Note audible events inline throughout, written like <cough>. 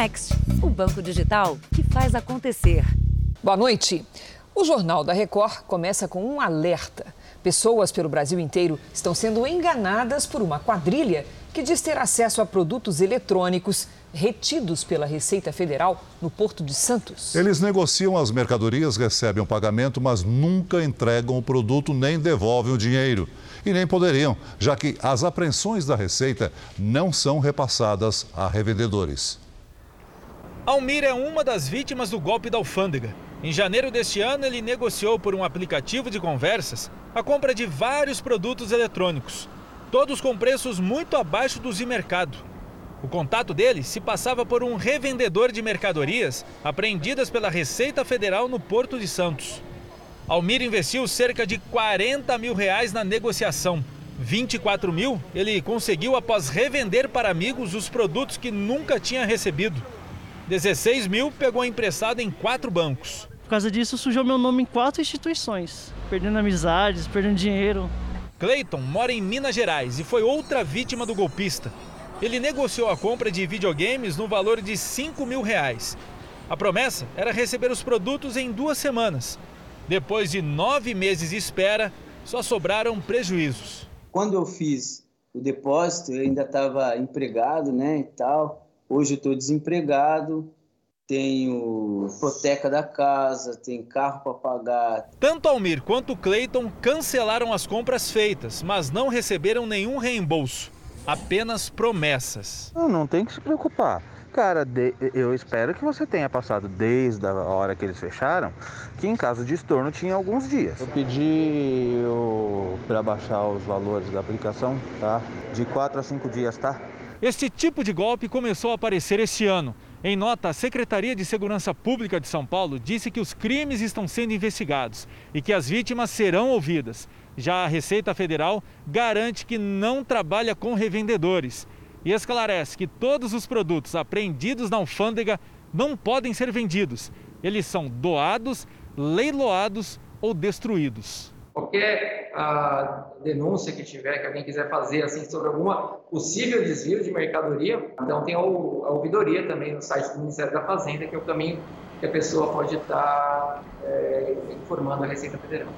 Next, o banco digital que faz acontecer. Boa noite. O Jornal da Record começa com um alerta. Pessoas pelo Brasil inteiro estão sendo enganadas por uma quadrilha que diz ter acesso a produtos eletrônicos retidos pela Receita Federal no Porto de Santos. Eles negociam as mercadorias, recebem o pagamento, mas nunca entregam o produto nem devolvem o dinheiro. E nem poderiam, já que as apreensões da Receita não são repassadas a revendedores. Almir é uma das vítimas do golpe da alfândega. Em janeiro deste ano, ele negociou por um aplicativo de conversas a compra de vários produtos eletrônicos, todos com preços muito abaixo dos de mercado. O contato dele se passava por um revendedor de mercadorias apreendidas pela Receita Federal no Porto de Santos. Almir investiu cerca de 40 mil reais na negociação. 24 mil ele conseguiu após revender para amigos os produtos que nunca tinha recebido. 16 mil pegou emprestado em quatro bancos. Por causa disso, sujou meu nome em quatro instituições, perdendo amizades, perdendo dinheiro. Clayton mora em Minas Gerais e foi outra vítima do golpista. Ele negociou a compra de videogames no valor de 5 mil reais. A promessa era receber os produtos em duas semanas. Depois de nove meses de espera, só sobraram prejuízos. Quando eu fiz o depósito, eu ainda estava empregado, né, e tal. Hoje eu estou desempregado, tenho hipoteca da casa, tem carro para pagar. Tanto Almir quanto Clayton cancelaram as compras feitas, mas não receberam nenhum reembolso, apenas promessas. Não, não tem que se preocupar. Cara, de, eu espero que você tenha passado desde a hora que eles fecharam, que em caso de estorno tinha alguns dias. Eu pedi para baixar os valores da aplicação, tá? De 4 a 5 dias, tá? Este tipo de golpe começou a aparecer este ano. Em nota, a Secretaria de Segurança Pública de São Paulo disse que os crimes estão sendo investigados e que as vítimas serão ouvidas. Já a Receita Federal garante que não trabalha com revendedores e esclarece que todos os produtos apreendidos na alfândega não podem ser vendidos. Eles são doados, leiloados ou destruídos. Qualquer a, denúncia que tiver, que alguém quiser fazer assim sobre alguma possível desvio de mercadoria, então tem a, a ouvidoria também no site do Ministério da Fazenda, que é o caminho que a pessoa pode estar é, informando a Receita Federal.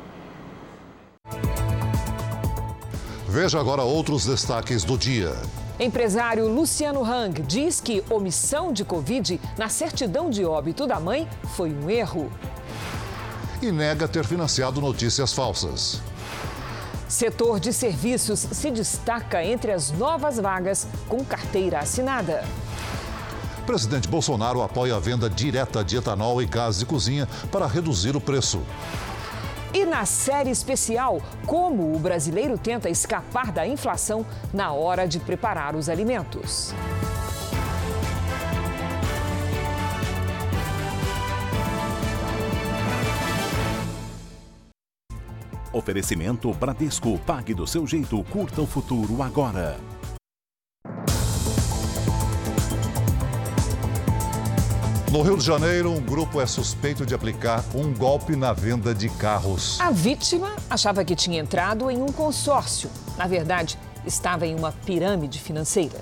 Veja agora outros destaques do dia. Empresário Luciano Hang diz que omissão de Covid na certidão de óbito da mãe foi um erro. E nega ter financiado notícias falsas. Setor de serviços se destaca entre as novas vagas com carteira assinada. Presidente Bolsonaro apoia a venda direta de etanol e gás de cozinha para reduzir o preço. E na série especial, como o brasileiro tenta escapar da inflação na hora de preparar os alimentos. Oferecimento Bradesco. Pague do seu jeito. Curta o futuro agora. No Rio de Janeiro, um grupo é suspeito de aplicar um golpe na venda de carros. A vítima achava que tinha entrado em um consórcio. Na verdade, estava em uma pirâmide financeira.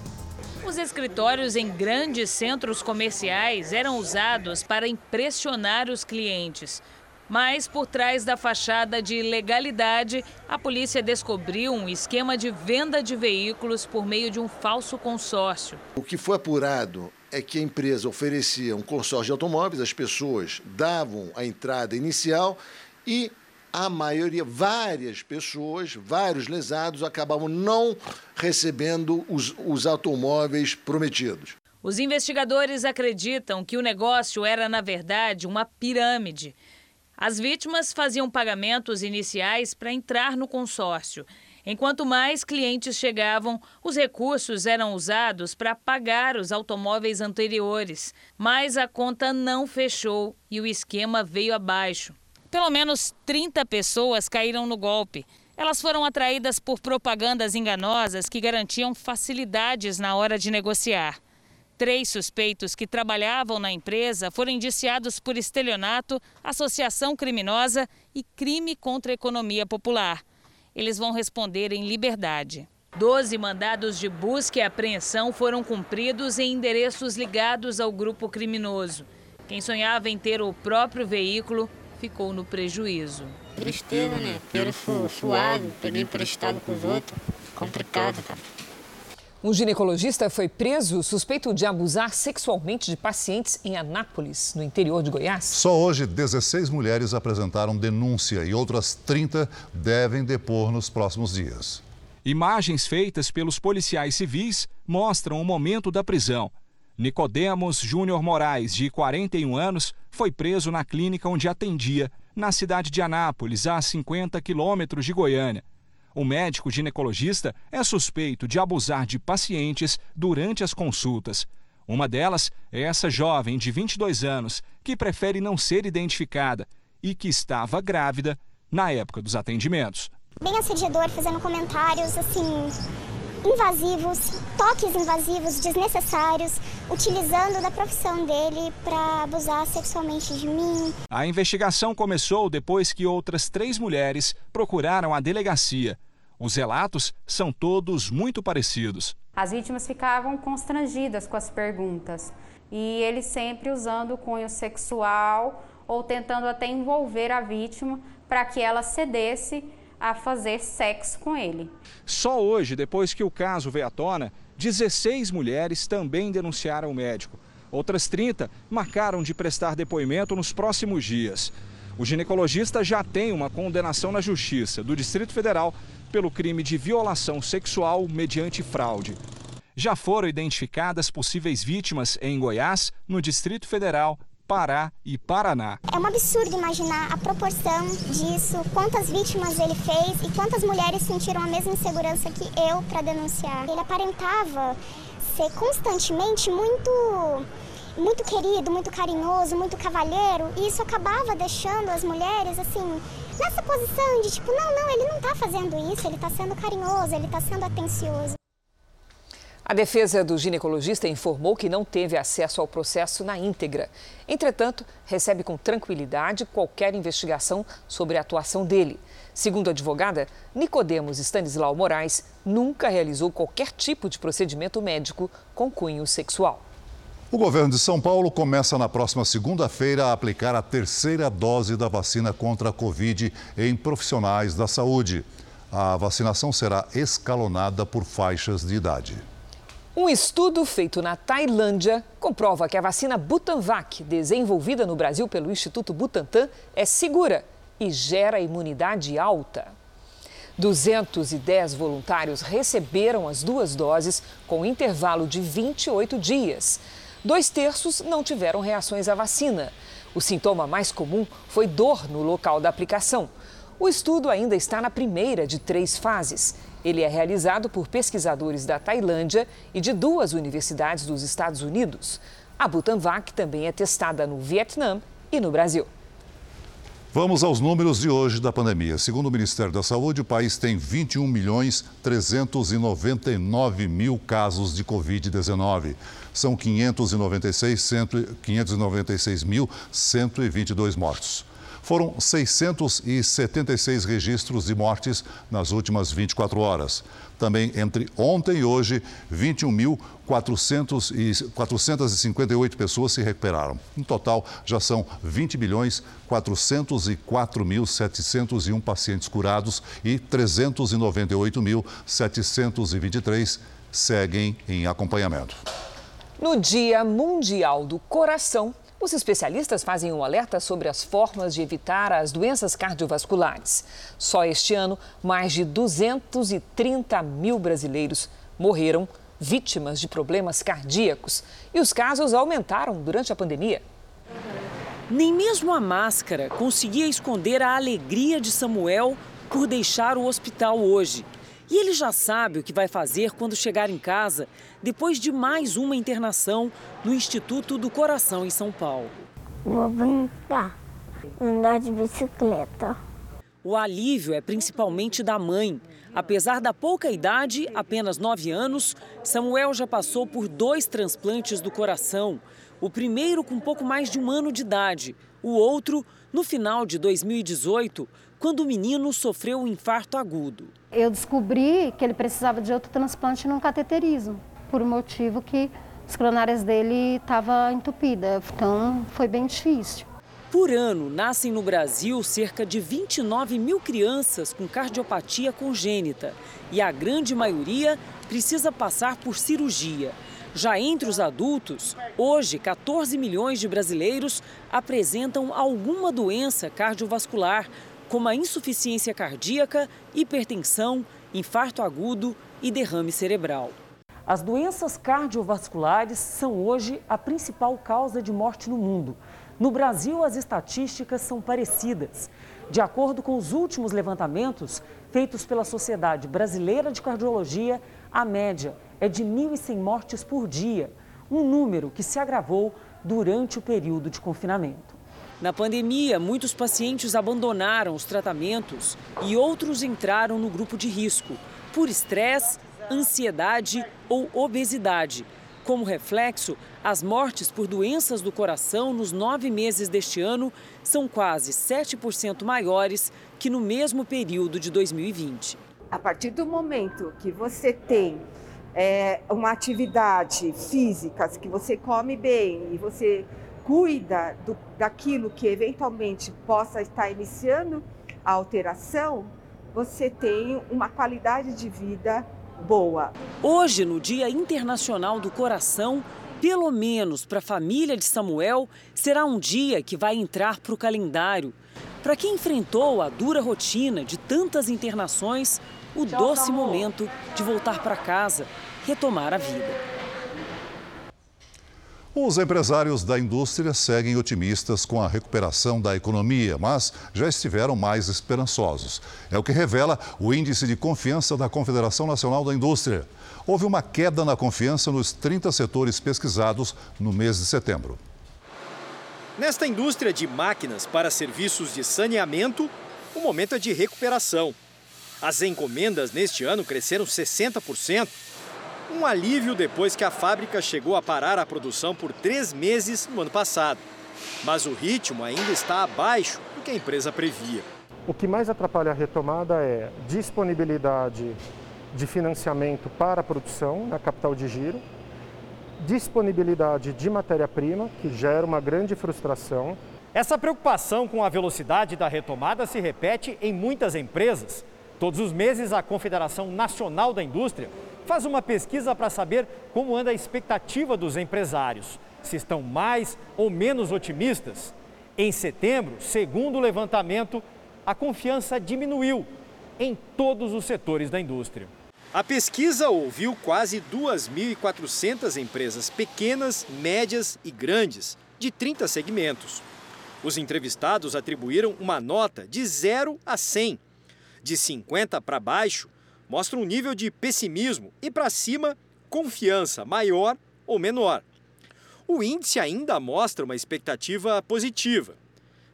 Os escritórios em grandes centros comerciais eram usados para impressionar os clientes. Mas por trás da fachada de legalidade, a polícia descobriu um esquema de venda de veículos por meio de um falso consórcio. O que foi apurado é que a empresa oferecia um consórcio de automóveis, as pessoas davam a entrada inicial e a maioria, várias pessoas, vários lesados, acabavam não recebendo os, os automóveis prometidos. Os investigadores acreditam que o negócio era, na verdade, uma pirâmide. As vítimas faziam pagamentos iniciais para entrar no consórcio. Enquanto mais clientes chegavam, os recursos eram usados para pagar os automóveis anteriores. Mas a conta não fechou e o esquema veio abaixo. Pelo menos 30 pessoas caíram no golpe. Elas foram atraídas por propagandas enganosas que garantiam facilidades na hora de negociar. Três suspeitos que trabalhavam na empresa foram indiciados por estelionato, associação criminosa e crime contra a economia popular. Eles vão responder em liberdade. Doze mandados de busca e apreensão foram cumpridos em endereços ligados ao grupo criminoso. Quem sonhava em ter o próprio veículo ficou no prejuízo. Tristeza, né? Dinheiro suado, peguei emprestado com os outros. Complicado, cara. Um ginecologista foi preso suspeito de abusar sexualmente de pacientes em Anápolis, no interior de Goiás. Só hoje, 16 mulheres apresentaram denúncia e outras 30 devem depor nos próximos dias. Imagens feitas pelos policiais civis mostram o momento da prisão. Nicodemos Júnior Moraes, de 41 anos, foi preso na clínica onde atendia, na cidade de Anápolis, a 50 quilômetros de Goiânia. O médico ginecologista é suspeito de abusar de pacientes durante as consultas. Uma delas é essa jovem de 22 anos, que prefere não ser identificada e que estava grávida na época dos atendimentos. Bem assediador, fazendo comentários assim invasivos, toques invasivos, desnecessários, utilizando da profissão dele para abusar sexualmente de mim. A investigação começou depois que outras três mulheres procuraram a delegacia. Os relatos são todos muito parecidos. As vítimas ficavam constrangidas com as perguntas e ele sempre usando o cunho sexual ou tentando até envolver a vítima para que ela cedesse a fazer sexo com ele. Só hoje, depois que o caso veio à tona, 16 mulheres também denunciaram o médico. Outras 30 marcaram de prestar depoimento nos próximos dias. O ginecologista já tem uma condenação na Justiça do Distrito Federal pelo crime de violação sexual mediante fraude. Já foram identificadas possíveis vítimas em Goiás, no Distrito Federal, Pará e Paraná. É um absurdo imaginar a proporção disso, quantas vítimas ele fez e quantas mulheres sentiram a mesma insegurança que eu para denunciar. Ele aparentava ser constantemente muito muito querido, muito carinhoso, muito cavalheiro, e isso acabava deixando as mulheres assim nessa posição de tipo, não, não, ele não está fazendo isso, ele está sendo carinhoso, ele está sendo atencioso. A defesa do ginecologista informou que não teve acesso ao processo na íntegra. Entretanto, recebe com tranquilidade qualquer investigação sobre a atuação dele. Segundo a advogada, Nicodemos Stanislau Moraes nunca realizou qualquer tipo de procedimento médico com cunho sexual. O governo de São Paulo começa na próxima segunda-feira a aplicar a terceira dose da vacina contra a Covid em profissionais da saúde. A vacinação será escalonada por faixas de idade. Um estudo feito na Tailândia comprova que a vacina Butanvac, desenvolvida no Brasil pelo Instituto Butantan, é segura e gera imunidade alta. 210 voluntários receberam as duas doses com intervalo de 28 dias. Dois terços não tiveram reações à vacina. O sintoma mais comum foi dor no local da aplicação. O estudo ainda está na primeira de três fases. Ele é realizado por pesquisadores da Tailândia e de duas universidades dos Estados Unidos. A Butanvac também é testada no Vietnã e no Brasil. Vamos aos números de hoje da pandemia. Segundo o Ministério da Saúde, o país tem 21 milhões 399 mil casos de Covid-19. São 596.122 mortos. Foram 676 registros de mortes nas últimas 24 horas. Também entre ontem e hoje, 21.458 pessoas se recuperaram. No total, já são 20 milhões 404.701 pacientes curados e 398.723 seguem em acompanhamento. No Dia Mundial do Coração, os especialistas fazem um alerta sobre as formas de evitar as doenças cardiovasculares. Só este ano, mais de 230 mil brasileiros morreram vítimas de problemas cardíacos. E os casos aumentaram durante a pandemia. Nem mesmo a máscara conseguia esconder a alegria de Samuel por deixar o hospital hoje. E ele já sabe o que vai fazer quando chegar em casa, depois de mais uma internação no Instituto do Coração em São Paulo. Vou brincar, andar de bicicleta. O alívio é principalmente da mãe. Apesar da pouca idade, apenas nove anos, Samuel já passou por dois transplantes do coração. O primeiro com pouco mais de um ano de idade, o outro no final de 2018, quando o menino sofreu um infarto agudo. Eu descobri que ele precisava de outro transplante num cateterismo, por um motivo que as coronárias dele estavam entupidas, então foi bem difícil. Por ano, nascem no Brasil cerca de 29 mil crianças com cardiopatia congênita e a grande maioria precisa passar por cirurgia. Já entre os adultos, hoje 14 milhões de brasileiros apresentam alguma doença cardiovascular, como a insuficiência cardíaca, hipertensão, infarto agudo e derrame cerebral. As doenças cardiovasculares são hoje a principal causa de morte no mundo. No Brasil, as estatísticas são parecidas. De acordo com os últimos levantamentos feitos pela Sociedade Brasileira de Cardiologia, a média é de 1.100 mortes por dia, um número que se agravou durante o período de confinamento. Na pandemia, muitos pacientes abandonaram os tratamentos e outros entraram no grupo de risco por estresse, ansiedade ou obesidade. Como reflexo, as mortes por doenças do coração nos nove meses deste ano são quase 7% maiores que no mesmo período de 2020. A partir do momento que você tem é, uma atividade física, que você come bem e você cuida do, daquilo que eventualmente possa estar iniciando a alteração, você tem uma qualidade de vida boa. Hoje, no Dia Internacional do Coração, pelo menos para a família de Samuel, será um dia que vai entrar para o calendário. Para quem enfrentou a dura rotina de tantas internações, o doce momento de voltar para casa, retomar a vida. Os empresários da indústria seguem otimistas com a recuperação da economia, mas já estiveram mais esperançosos. É o que revela o índice de confiança da Confederação Nacional da Indústria. Houve uma queda na confiança nos 30 setores pesquisados no mês de setembro. Nesta indústria de máquinas para serviços de saneamento, o momento é de recuperação. As encomendas neste ano cresceram 60%. Um alívio depois que a fábrica chegou a parar a produção por três meses no ano passado. Mas o ritmo ainda está abaixo do que a empresa previa. O que mais atrapalha a retomada é disponibilidade de financiamento para a produção na capital de giro, disponibilidade de matéria-prima, que gera uma grande frustração. Essa preocupação com a velocidade da retomada se repete em muitas empresas. Todos os meses, a Confederação Nacional da Indústria faz uma pesquisa para saber como anda a expectativa dos empresários, se estão mais ou menos otimistas. Em setembro, segundo o levantamento, a confiança diminuiu em todos os setores da indústria. A pesquisa ouviu quase 2.400 empresas pequenas, médias e grandes, de 30 segmentos. Os entrevistados atribuíram uma nota de 0 a 100 de 50 para baixo mostra um nível de pessimismo e para cima, confiança maior ou menor. O índice ainda mostra uma expectativa positiva,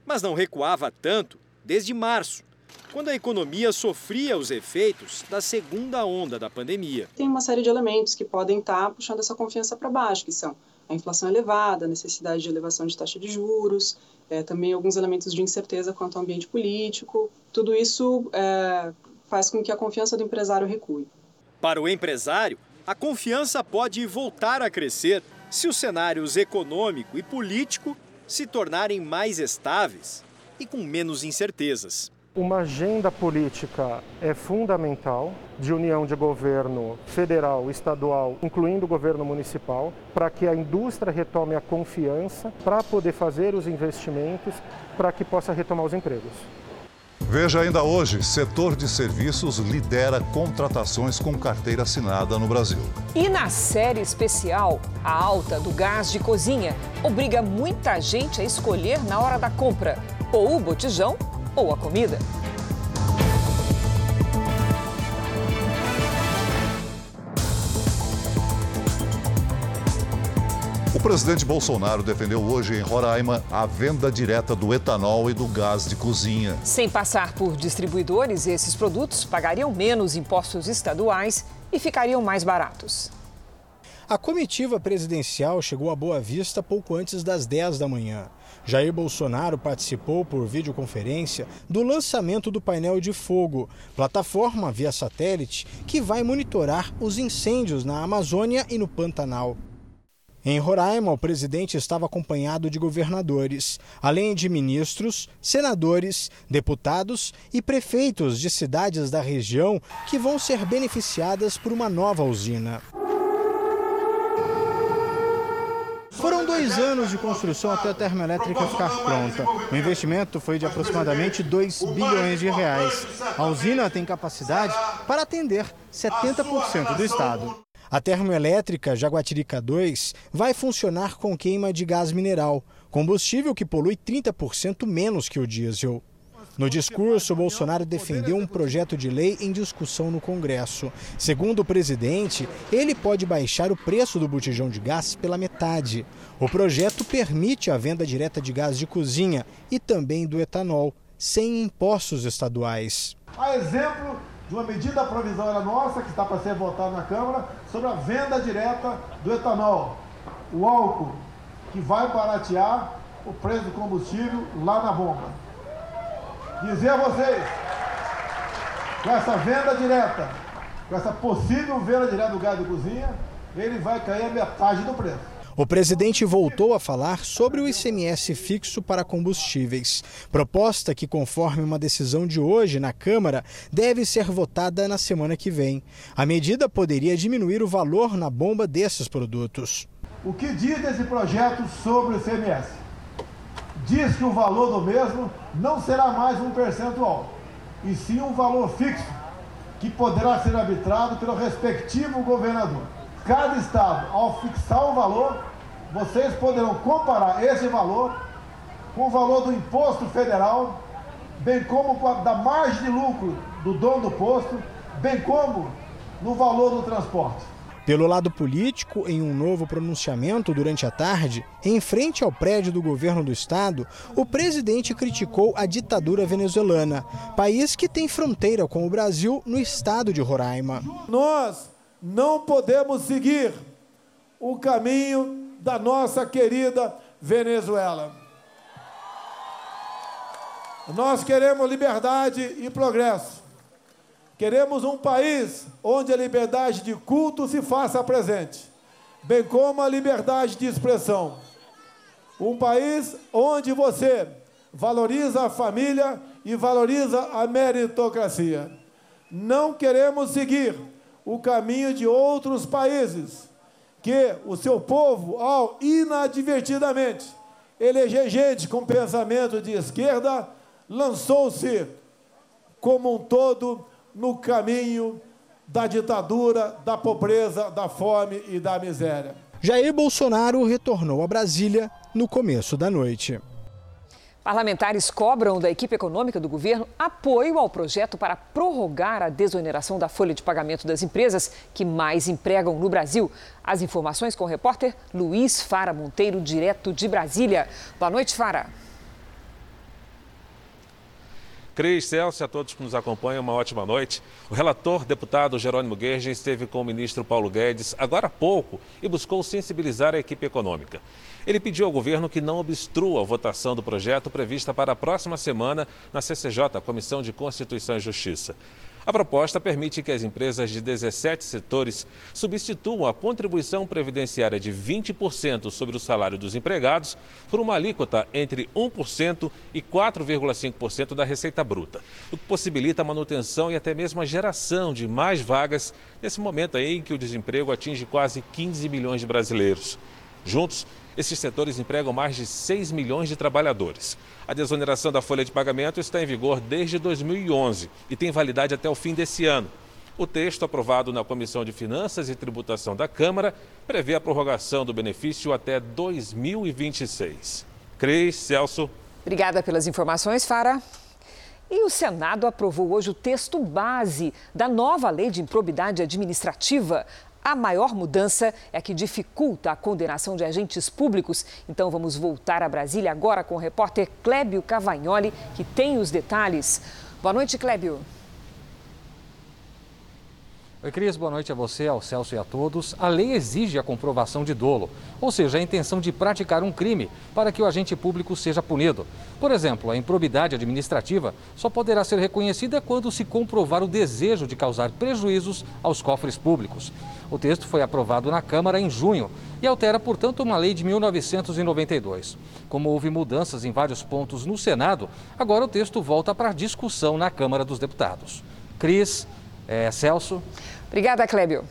mas não recuava tanto desde março, quando a economia sofria os efeitos da segunda onda da pandemia. Tem uma série de elementos que podem estar puxando essa confiança para baixo, que são a inflação elevada, a necessidade de elevação de taxa de juros, é, também alguns elementos de incerteza quanto ao ambiente político. Tudo isso é, faz com que a confiança do empresário recue. Para o empresário, a confiança pode voltar a crescer se os cenários econômico e político se tornarem mais estáveis e com menos incertezas. Uma agenda política é fundamental de união de governo federal, estadual, incluindo o governo municipal, para que a indústria retome a confiança para poder fazer os investimentos, para que possa retomar os empregos. Veja ainda hoje, setor de serviços lidera contratações com carteira assinada no Brasil. E na série especial, a alta do gás de cozinha obriga muita gente a escolher na hora da compra ou o botijão ou a comida. O presidente Bolsonaro defendeu hoje em Roraima a venda direta do etanol e do gás de cozinha. Sem passar por distribuidores, esses produtos pagariam menos impostos estaduais e ficariam mais baratos. A comitiva presidencial chegou a Boa Vista pouco antes das 10 da manhã. Jair Bolsonaro participou por videoconferência do lançamento do painel de fogo, plataforma via satélite que vai monitorar os incêndios na Amazônia e no Pantanal. Em Roraima, o presidente estava acompanhado de governadores, além de ministros, senadores, deputados e prefeitos de cidades da região que vão ser beneficiadas por uma nova usina. Foram dois anos de construção até a termoelétrica ficar pronta. O investimento foi de aproximadamente 2 bilhões de reais. A usina tem capacidade para atender 70% do estado. A termoelétrica Jaguatirica 2 vai funcionar com queima de gás mineral, combustível que polui 30% menos que o diesel. No discurso, Bolsonaro defendeu um projeto de lei em discussão no Congresso. Segundo o presidente, ele pode baixar o preço do botijão de gás pela metade. O projeto permite a venda direta de gás de cozinha e também do etanol, sem impostos estaduais. A exemplo de uma medida provisória nossa, que está para ser votada na Câmara, sobre a venda direta do etanol, o álcool, que vai baratear o preço do combustível lá na bomba dizer a vocês, com essa venda direta, com essa possível venda direta do gás de cozinha, ele vai cair a metade do preço. O presidente voltou a falar sobre o ICMS fixo para combustíveis, proposta que, conforme uma decisão de hoje na Câmara, deve ser votada na semana que vem. A medida poderia diminuir o valor na bomba desses produtos. O que diz esse projeto sobre o ICMS? Diz que o valor do mesmo não será mais um percentual, e sim um valor fixo, que poderá ser arbitrado pelo respectivo governador. Cada estado, ao fixar o valor, vocês poderão comparar esse valor com o valor do imposto federal, bem como da margem de lucro do dono do posto, bem como no valor do transporte. Pelo lado político, em um novo pronunciamento durante a tarde, em frente ao prédio do governo do estado, o presidente criticou a ditadura venezuelana, país que tem fronteira com o Brasil no estado de Roraima. Nós não podemos seguir o caminho da nossa querida Venezuela. Nós queremos liberdade e progresso. Queremos um país onde a liberdade de culto se faça presente, bem como a liberdade de expressão. Um país onde você valoriza a família e valoriza a meritocracia. Não queremos seguir o caminho de outros países, que o seu povo, ao inadvertidamente eleger gente com pensamento de esquerda, lançou-se como um todo no caminho da ditadura, da pobreza, da fome e da miséria. Jair Bolsonaro retornou a Brasília no começo da noite. Parlamentares cobram da equipe econômica do governo apoio ao projeto para prorrogar a desoneração da folha de pagamento das empresas que mais empregam no Brasil. As informações com o repórter Luiz Fara Monteiro, direto de Brasília. Boa noite, Fara. Cris, Celso, a todos que nos acompanham, uma ótima noite. O relator, deputado Jerônimo Guerra, esteve com o ministro Paulo Guedes agora há pouco e buscou sensibilizar a equipe econômica. Ele pediu ao governo que não obstrua a votação do projeto prevista para a próxima semana na CCJ, Comissão de Constituição e Justiça. A proposta permite que as empresas de 17 setores substituam a contribuição previdenciária de 20% sobre o salário dos empregados por uma alíquota entre 1% e 4,5% da receita bruta, o que possibilita a manutenção e até mesmo a geração de mais vagas nesse momento aí em que o desemprego atinge quase 15 milhões de brasileiros. Juntos, esses setores empregam mais de 6 milhões de trabalhadores. A desoneração da folha de pagamento está em vigor desde 2011 e tem validade até o fim desse ano. O texto aprovado na Comissão de Finanças e Tributação da Câmara prevê a prorrogação do benefício até 2026. Cris, Celso. Obrigada pelas informações, Fara. E o Senado aprovou hoje o texto base da nova lei de improbidade administrativa. A maior mudança é que dificulta a condenação de agentes públicos. Então vamos voltar a Brasília agora com o repórter Clébio Cavagnoli, que tem os detalhes. Boa noite, Clébio. Oi, Cris, boa noite a você, ao Celso e a todos. A lei exige a comprovação de dolo, ou seja, a intenção de praticar um crime para que o agente público seja punido. Por exemplo, a improbidade administrativa só poderá ser reconhecida quando se comprovar o desejo de causar prejuízos aos cofres públicos. O texto foi aprovado na Câmara em junho e altera, portanto, uma lei de 1992. Como houve mudanças em vários pontos no Senado, agora o texto volta para discussão na Câmara dos Deputados. Cris, é, Celso. Obrigada, Clébio.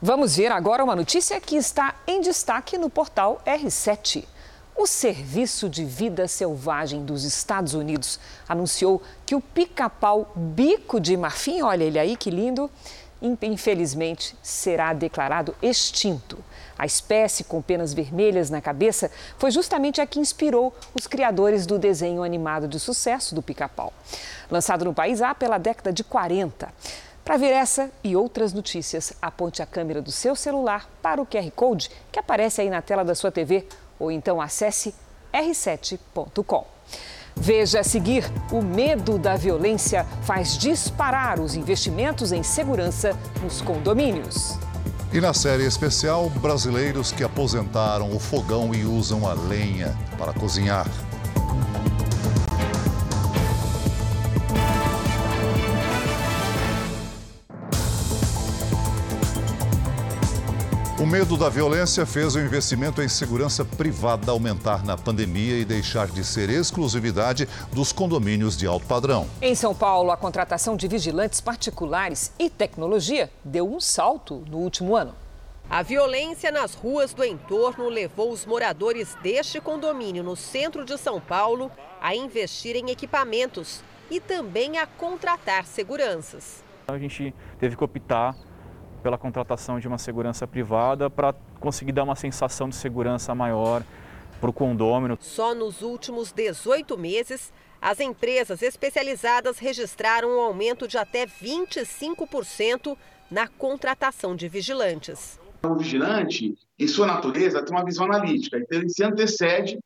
Vamos ver agora uma notícia que está em destaque no portal R7. O Serviço de Vida Selvagem dos Estados Unidos anunciou que o pica-pau bico de marfim, olha ele aí que lindo, infelizmente será declarado extinto. A espécie com penas vermelhas na cabeça foi justamente a que inspirou os criadores do desenho animado de sucesso do pica-pau. Lançado no país há pela década de 40. Para ver essa e outras notícias, aponte a câmera do seu celular para o QR Code que aparece aí na tela da sua TV ou então acesse r7.com. Veja a seguir: o medo da violência faz disparar os investimentos em segurança nos condomínios. E na série especial, brasileiros que aposentaram o fogão e usam a lenha para cozinhar. O medo da violência fez o investimento em segurança privada aumentar na pandemia e deixar de ser exclusividade dos condomínios de alto padrão. Em São Paulo, a contratação de vigilantes particulares e tecnologia deu um salto no último ano. A violência nas ruas do entorno levou os moradores deste condomínio no centro de São Paulo a investir em equipamentos e também a contratar seguranças. A gente teve que optar pela contratação de uma segurança privada para conseguir dar uma sensação de segurança maior para o condômino. Só nos últimos 18 meses, as empresas especializadas registraram um aumento de até 25% na contratação de vigilantes. O vigilante, em sua natureza, tem uma visão analítica, então ele se antecede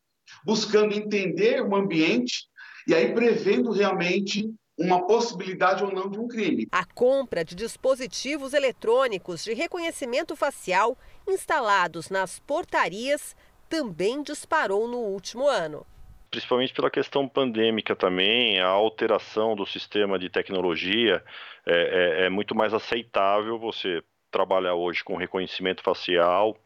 buscando entender o ambiente e aí prevendo realmente uma possibilidade ou não de um crime. A compra de dispositivos eletrônicos de reconhecimento facial instalados nas portarias também disparou no último ano. Principalmente pela questão pandêmica também, a alteração do sistema de tecnologia é, é, é muito mais aceitável você trabalhar hoje com reconhecimento facial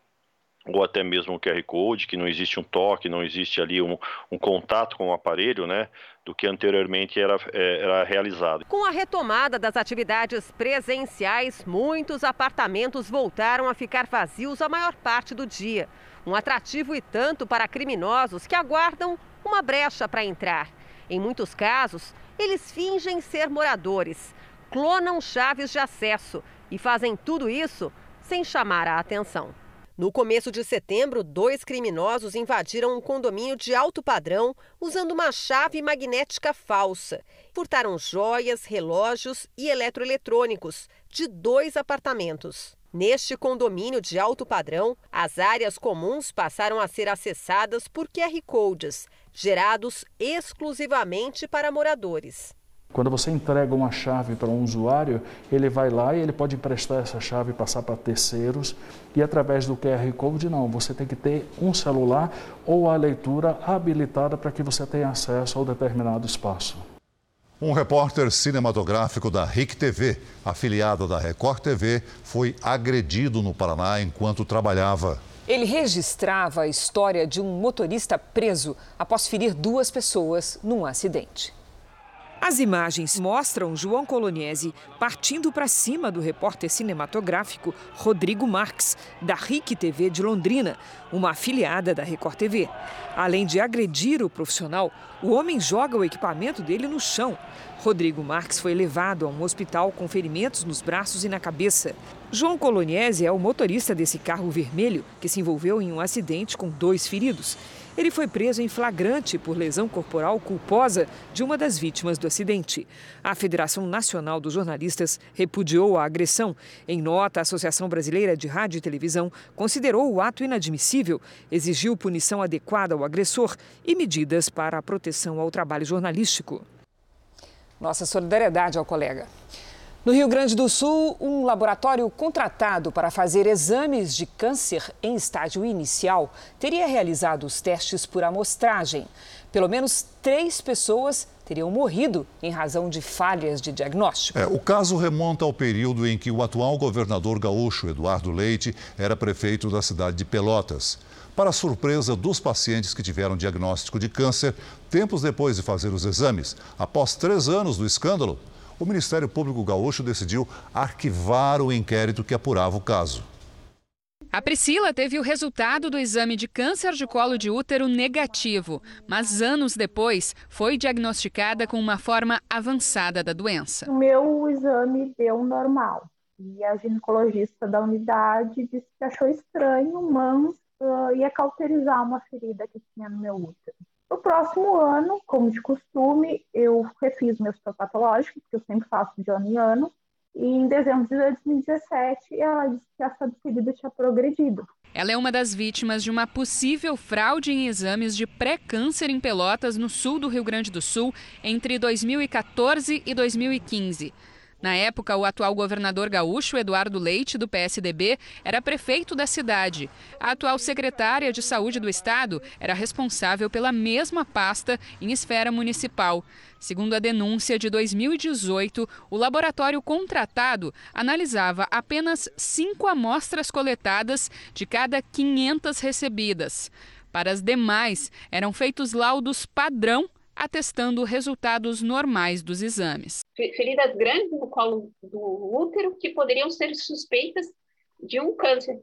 ou até mesmo o QR Code, que não existe um toque, não existe ali um, um contato com o aparelho, né, do que anteriormente era, é, era realizado. Com a retomada das atividades presenciais, muitos apartamentos voltaram a ficar vazios a maior parte do dia. Um atrativo e tanto para criminosos que aguardam uma brecha para entrar. Em muitos casos, eles fingem ser moradores, clonam chaves de acesso e fazem tudo isso sem chamar a atenção. No começo de setembro, dois criminosos invadiram um condomínio de alto padrão usando uma chave magnética falsa. Furtaram joias, relógios e eletroeletrônicos de dois apartamentos. Neste condomínio de alto padrão, as áreas comuns passaram a ser acessadas por QR Codes, gerados exclusivamente para moradores. Quando você entrega uma chave para um usuário, ele vai lá e ele pode emprestar essa chave e passar para terceiros. E através do QR Code, não. Você tem que ter um celular ou a leitura habilitada para que você tenha acesso ao determinado espaço. Um repórter cinematográfico da RIC TV, afiliado da Record TV, foi agredido no Paraná enquanto trabalhava. Ele registrava a história de um motorista preso após ferir duas pessoas num acidente. As imagens mostram João Coloniese partindo para cima do repórter cinematográfico Rodrigo Marques, da RIC TV de Londrina, uma afiliada da Record TV. Além de agredir o profissional, o homem joga o equipamento dele no chão. Rodrigo Marques foi levado a um hospital com ferimentos nos braços e na cabeça. João Coloniese é o motorista desse carro vermelho que se envolveu em um acidente com dois feridos. Ele foi preso em flagrante por lesão corporal culposa de uma das vítimas do acidente. A Federação Nacional dos Jornalistas repudiou a agressão. Em nota, a Associação Brasileira de Rádio e Televisão considerou o ato inadmissível, exigiu punição adequada ao agressor e medidas para a proteção ao trabalho jornalístico. Nossa solidariedade ao colega. No Rio Grande do Sul, um laboratório contratado para fazer exames de câncer em estágio inicial teria realizado os testes por amostragem. Pelo menos três pessoas teriam morrido em razão de falhas de diagnóstico. É, o caso remonta ao período em que o atual governador gaúcho, Eduardo Leite, era prefeito da cidade de Pelotas. Para surpresa dos pacientes que tiveram diagnóstico de câncer, tempos depois de fazer os exames, após três anos do escândalo, o Ministério Público Gaúcho decidiu arquivar o inquérito que apurava o caso. A Priscila teve o resultado do exame de câncer de colo de útero negativo, mas anos depois foi diagnosticada com uma forma avançada da doença. O meu exame deu normal e a ginecologista da unidade disse que achou estranho, mas uh, ia cauterizar uma ferida que tinha no meu útero. No próximo ano, como de costume, eu refiz meu patológico, porque eu sempre faço de ano em ano, e em dezembro de 2017 ela disse que essa ferida tinha progredido. Ela é uma das vítimas de uma possível fraude em exames de pré-câncer em Pelotas, no sul do Rio Grande do Sul, entre 2014 e 2015. Na época, o atual governador gaúcho, Eduardo Leite, do PSDB, era prefeito da cidade. A atual secretária de Saúde do Estado era responsável pela mesma pasta em esfera municipal. Segundo a denúncia de 2018, o laboratório contratado analisava apenas cinco amostras coletadas de cada 500 recebidas. Para as demais, eram feitos laudos padrão atestando resultados normais dos exames. Feridas grandes no colo do útero que poderiam ser suspeitas de um câncer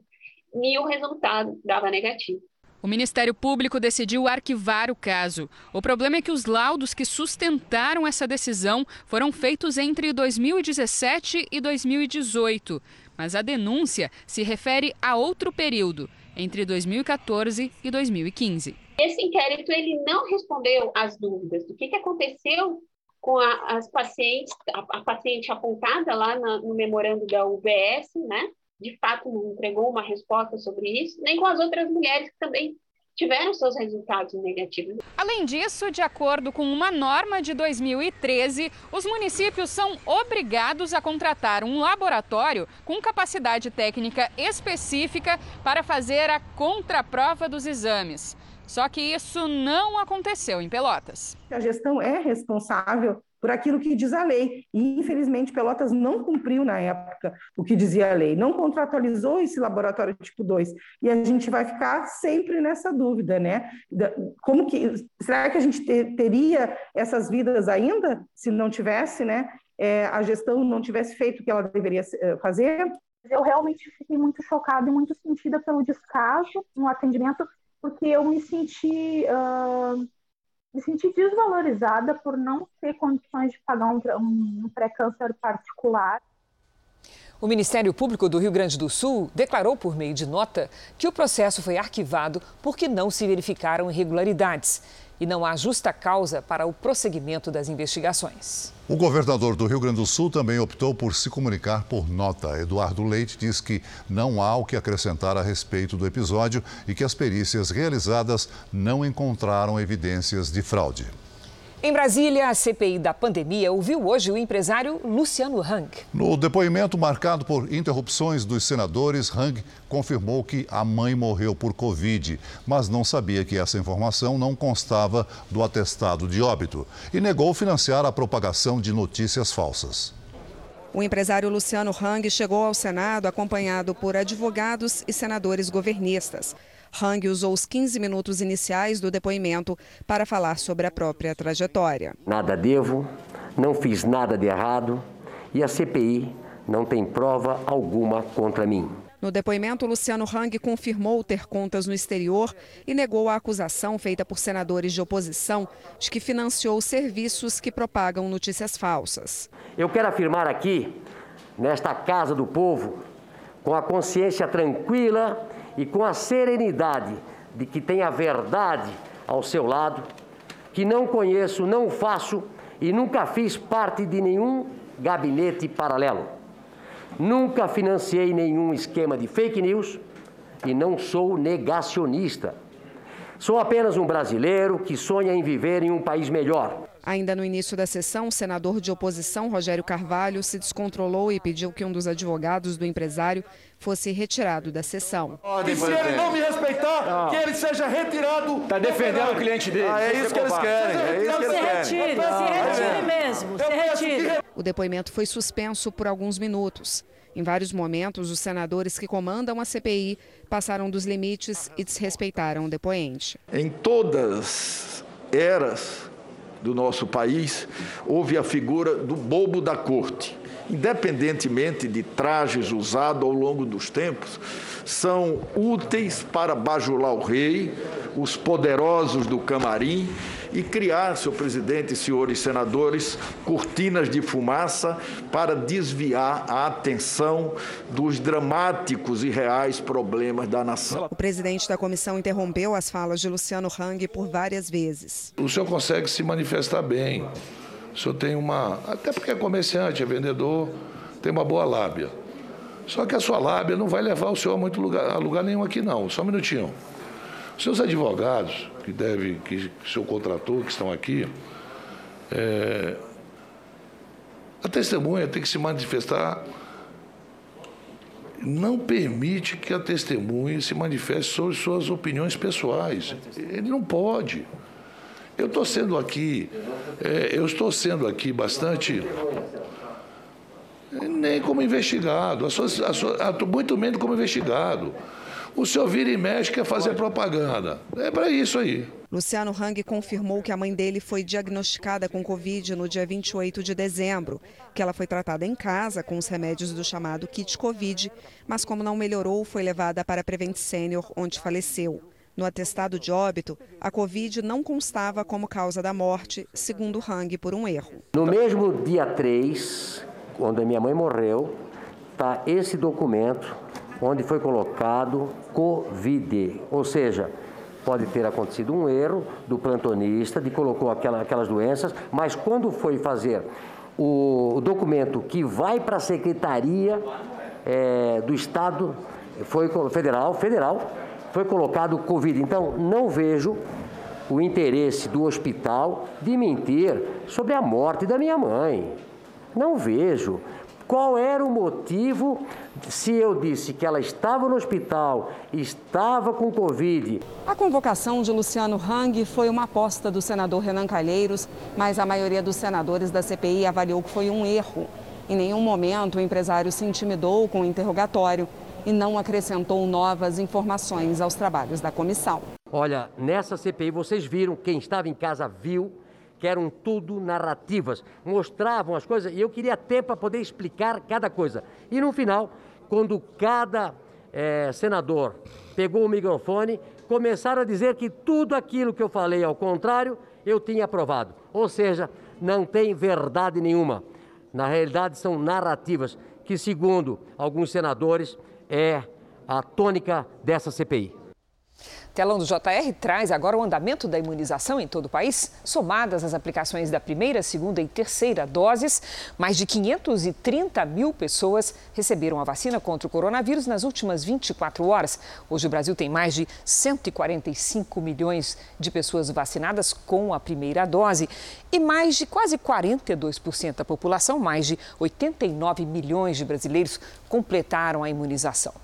e o resultado dava negativo. O Ministério Público decidiu arquivar o caso. O problema é que os laudos que sustentaram essa decisão foram feitos entre 2017 e 2018. Mas a denúncia se refere a outro período, entre 2014 e 2015. Esse inquérito ele não respondeu às dúvidas do que, que aconteceu com a, as pacientes, a, a, paciente apontada lá na, no memorando da UBS, né? De fato, não entregou uma resposta sobre isso, nem com as outras mulheres que também tiveram seus resultados negativos. Além disso, de acordo com uma norma de 2013, os municípios são obrigados a contratar um laboratório com capacidade técnica específica para fazer a contraprova dos exames. Só que isso não aconteceu em Pelotas. A gestão é responsável por aquilo que diz a lei. E, infelizmente, Pelotas não cumpriu na época o que dizia a lei, não contratualizou esse laboratório tipo 2. E a gente vai ficar sempre nessa dúvida, né? Como que será que a gente ter, teria essas vidas ainda se não tivesse, né? É, a gestão não tivesse feito o que ela deveria eh, fazer? Eu realmente fiquei muito chocada e muito sentida pelo descaso no atendimento porque eu me senti uh, me senti desvalorizada por não ter condições de pagar um, um pré-câncer particular. O Ministério Público do Rio Grande do Sul declarou por meio de nota que o processo foi arquivado porque não se verificaram irregularidades e não há justa causa para o prosseguimento das investigações. O governador do Rio Grande do Sul também optou por se comunicar por nota. Eduardo Leite diz que não há o que acrescentar a respeito do episódio e que as perícias realizadas não encontraram evidências de fraude. Em Brasília, a CPI da pandemia ouviu hoje o empresário Luciano Hang. No depoimento marcado por interrupções dos senadores, Hang confirmou que a mãe morreu por Covid, mas não sabia que essa informação não constava do atestado de óbito e negou financiar a propagação de notícias falsas. O empresário Luciano Hang chegou ao Senado acompanhado por advogados e senadores governistas. Hang usou os 15 minutos iniciais do depoimento para falar sobre a própria trajetória. Nada devo, não fiz nada de errado e a CPI não tem prova alguma contra mim. No depoimento, Luciano Hang confirmou ter contas no exterior e negou a acusação feita por senadores de oposição de que financiou serviços que propagam notícias falsas. Eu quero afirmar aqui, nesta Casa do Povo, com a consciência tranquila e com a serenidade de que tem a verdade ao seu lado, que não conheço, não faço e nunca fiz parte de nenhum gabinete paralelo. Nunca financiei nenhum esquema de fake news e não sou negacionista. Sou apenas um brasileiro que sonha em viver em um país melhor. Ainda no início da sessão, o senador de oposição, Rogério Carvalho, se descontrolou e pediu que um dos advogados do empresário fosse retirado da sessão. E se ele não me respeitar, não. que ele seja retirado. Está defendendo o cliente dele. Ah, é isso que eles querem. É isso que eles querem. Se retire, se retire mesmo. Se retire. O depoimento foi suspenso por alguns minutos. Em vários momentos, os senadores que comandam a CPI passaram dos limites e desrespeitaram o depoente. Em todas eras do nosso país, houve a figura do bobo da corte. Independentemente de trajes usados ao longo dos tempos, são úteis para bajular o rei, os poderosos do camarim e criar, senhor presidente, senhores senadores, cortinas de fumaça para desviar a atenção dos dramáticos e reais problemas da nação. O presidente da comissão interrompeu as falas de Luciano Hang por várias vezes. O senhor consegue se manifestar bem. O senhor tem uma. Até porque é comerciante, é vendedor, tem uma boa lábia. Só que a sua lábia não vai levar o senhor a muito lugar, a lugar nenhum aqui, não. Só um minutinho. Os seus advogados, que deve, que o senhor contratou, que estão aqui, é, a testemunha tem que se manifestar. Não permite que a testemunha se manifeste sobre suas opiniões pessoais. Ele não pode. Eu estou sendo aqui, é, eu estou sendo aqui bastante nem como investigado, muito menos como investigado. O senhor vira e mexe quer fazer propaganda. É para isso aí. Luciano Hang confirmou que a mãe dele foi diagnosticada com Covid no dia 28 de dezembro, que ela foi tratada em casa com os remédios do chamado kit Covid, mas como não melhorou, foi levada para a Prevent Senior, onde faleceu. No atestado de óbito, a Covid não constava como causa da morte, segundo Hang, por um erro. No mesmo dia 3, quando a minha mãe morreu, está esse documento onde foi colocado Covid, ou seja, pode ter acontecido um erro do plantonista de colocou aquela, aquelas doenças, mas quando foi fazer o, documento que vai para a secretaria é, do Estado foi federal, federal, foi colocado Covid. Então não vejo o interesse do hospital de mentir sobre a morte da minha mãe. Não vejo. Qual era o motivo se eu disse que ela estava no hospital, estava com Covid? A convocação de Luciano Hang foi uma aposta do senador Renan Calheiros, mas a maioria dos senadores da CPI avaliou que foi um erro. Em nenhum momento o empresário se intimidou com o interrogatório e não acrescentou novas informações aos trabalhos da comissão. Olha, nessa CPI vocês viram, quem estava em casa viu, que eram tudo narrativas, mostravam as coisas e eu queria tempo para poder explicar cada coisa. E no final, quando cada é, senador pegou o microfone, começaram a dizer que tudo aquilo que eu falei ao contrário, eu tinha aprovado. Ou seja, não tem verdade nenhuma. Na realidade, são narrativas que, segundo alguns senadores, é a tônica dessa CPI. Telão do JR traz agora o andamento da imunização em todo o país. Somadas as aplicações da primeira, segunda e terceira doses, mais de 530 mil pessoas receberam a vacina contra o coronavírus nas últimas 24 horas. Hoje o Brasil tem mais de 145 milhões de pessoas vacinadas com a primeira dose e mais de quase 42% da população, mais de 89 milhões de brasileiros, completaram a imunização.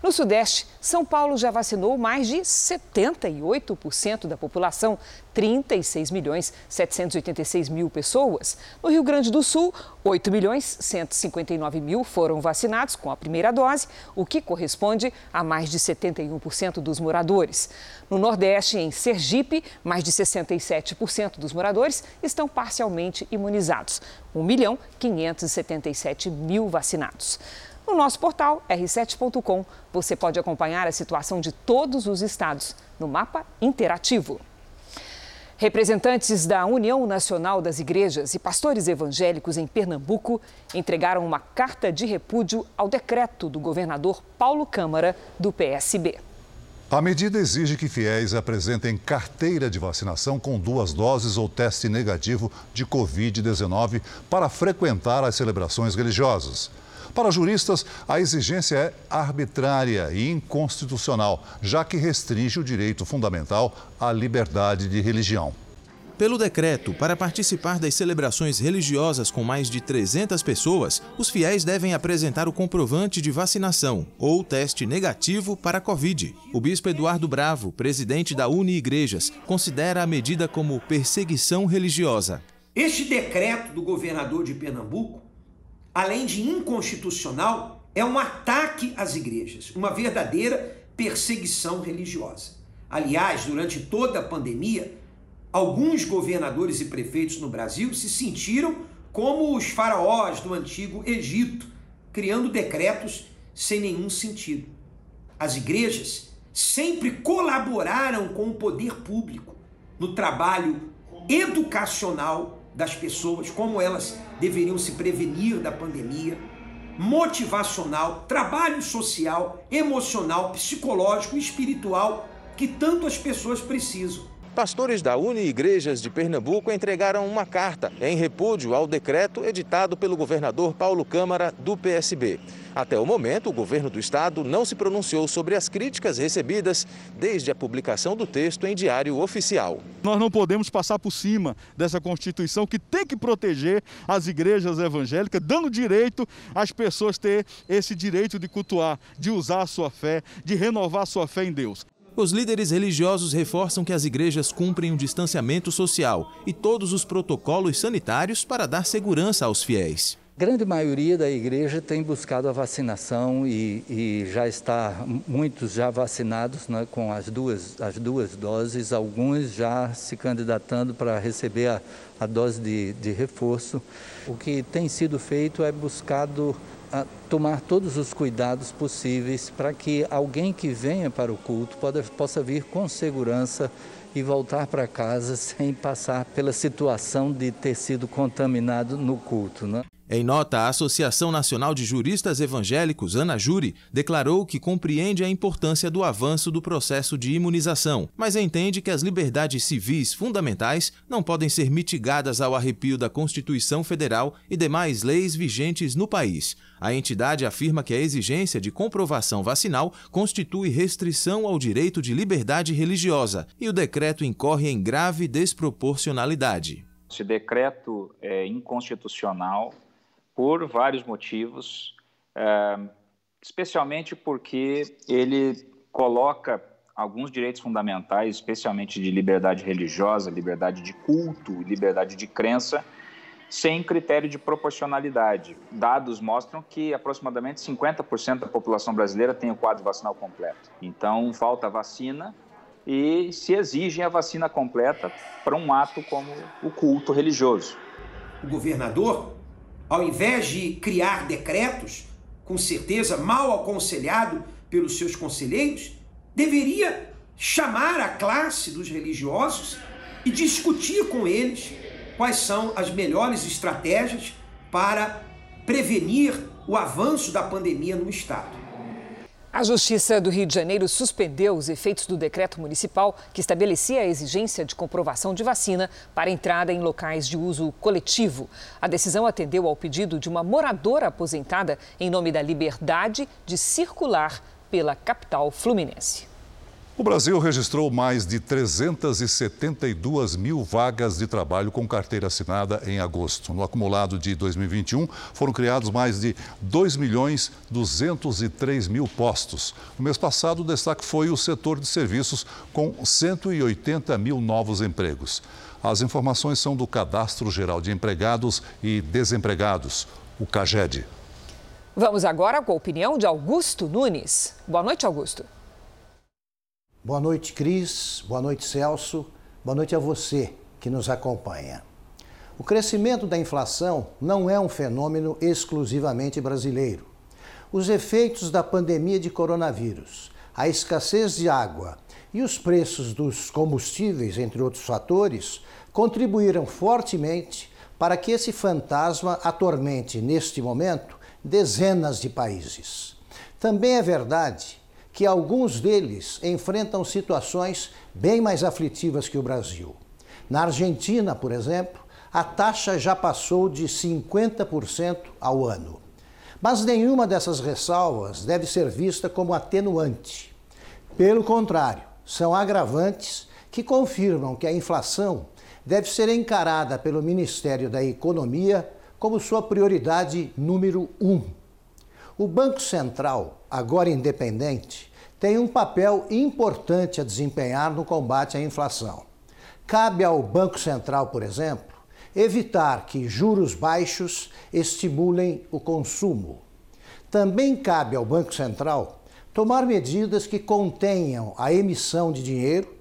No Sudeste, São Paulo já vacinou mais de 78% da população, 36 milhões 786 mil pessoas. No Rio Grande do Sul, 8 milhões 159 mil foram vacinados com a primeira dose, o que corresponde a mais de 71% dos moradores. No Nordeste, em Sergipe, mais de 67% dos moradores estão parcialmente imunizados. 1 milhão 577 mil vacinados. No nosso portal r7.com, você pode acompanhar a situação de todos os estados no mapa interativo. Representantes da União Nacional das Igrejas e pastores evangélicos em Pernambuco entregaram uma carta de repúdio ao decreto do governador Paulo Câmara, do PSB. A medida exige que fiéis apresentem carteira de vacinação com duas doses ou teste negativo de Covid-19 para frequentar as celebrações religiosas. Para juristas, a exigência é arbitrária e inconstitucional, já que restringe o direito fundamental à liberdade de religião. Pelo decreto, para participar das celebrações religiosas com mais de 300 pessoas, os fiéis devem apresentar o comprovante de vacinação ou teste negativo para a Covid. O bispo Eduardo Bravo, presidente da Uni Igrejas, considera a medida como perseguição religiosa. Este decreto do governador de Pernambuco, além de inconstitucional, é um ataque às igrejas, uma verdadeira perseguição religiosa. Aliás, durante toda a pandemia, Alguns governadores e prefeitos no Brasil se sentiram como os faraós do antigo Egito, criando decretos sem nenhum sentido. As igrejas sempre colaboraram com o poder público no trabalho educacional das pessoas, como elas deveriam se prevenir da pandemia, motivacional, trabalho social, emocional, psicológico e espiritual que tanto as pessoas precisam. Pastores da Uni Igrejas de Pernambuco entregaram uma carta em repúdio ao decreto editado pelo governador Paulo Câmara do PSB. Até o momento, o governo do estado não se pronunciou sobre as críticas recebidas desde a publicação do texto em diário oficial. Nós não podemos passar por cima dessa Constituição que tem que proteger as igrejas evangélicas, dando direito às pessoas ter esse direito de cultuar, de usar a sua fé, de renovar a sua fé em Deus. Os líderes religiosos reforçam que as igrejas cumprem o distanciamento social e todos os protocolos sanitários para dar segurança aos fiéis. A grande maioria da igreja tem buscado a vacinação e, e já está, muitos já vacinados né, com as duas, as duas doses, alguns já se candidatando para receber a, a dose de, de reforço. O que tem sido feito é buscado tomar todos os cuidados possíveis para que alguém que venha para o culto pode, possa vir com segurança e voltar para casa <laughs> sem passar pela situação de ter sido contaminado no culto. Né? Em nota, a Associação Nacional de Juristas Evangélicos, Ana Júri, declarou que compreende a importância do avanço do processo de imunização, mas entende que as liberdades civis fundamentais não podem ser mitigadas ao arrepio da Constituição Federal e demais leis vigentes no país. A entidade afirma que a exigência de comprovação vacinal constitui restrição ao direito de liberdade religiosa e o decreto incorre em grave desproporcionalidade. Esse decreto é inconstitucional por vários motivos, é, especialmente porque ele coloca alguns direitos fundamentais, especialmente de liberdade religiosa, liberdade de culto, liberdade de crença, sem critério de proporcionalidade. Dados mostram que aproximadamente 50% da população brasileira tem o quadro vacinal completo. Então, falta vacina e se exige a vacina completa para um ato como o culto religioso. O governador ao invés de criar decretos, com certeza mal aconselhado pelos seus conselheiros, deveria chamar a classe dos religiosos e discutir com eles quais são as melhores estratégias para prevenir o avanço da pandemia no Estado. A Justiça do Rio de Janeiro suspendeu os efeitos do decreto municipal que estabelecia a exigência de comprovação de vacina para entrada em locais de uso coletivo. A decisão atendeu ao pedido de uma moradora aposentada em nome da liberdade de circular pela capital fluminense. O Brasil registrou mais de 372 mil vagas de trabalho com carteira assinada em agosto. No acumulado de 2021, foram criados mais de 2 milhões 203 mil postos. No mês passado, o destaque foi o setor de serviços, com 180 mil novos empregos. As informações são do Cadastro Geral de Empregados e Desempregados, o CAGED. Vamos agora com a opinião de Augusto Nunes. Boa noite, Augusto. Boa noite, Cris. Boa noite, Celso. Boa noite a você que nos acompanha. O crescimento da inflação não é um fenômeno exclusivamente brasileiro. Os efeitos da pandemia de coronavírus, a escassez de água e os preços dos combustíveis, entre outros fatores, contribuíram fortemente para que esse fantasma atormente, neste momento, dezenas de países. Também é verdade que alguns deles enfrentam situações bem mais aflitivas que o Brasil. Na Argentina, por exemplo, a taxa já passou de 50% ao ano. Mas nenhuma dessas ressalvas deve ser vista como atenuante. Pelo contrário, são agravantes que confirmam que a inflação deve ser encarada pelo Ministério da Economia como sua prioridade número um. O Banco Central, agora independente, tem um papel importante a desempenhar no combate à inflação. Cabe ao Banco Central, por exemplo, evitar que juros baixos estimulem o consumo. Também cabe ao Banco Central tomar medidas que contenham a emissão de dinheiro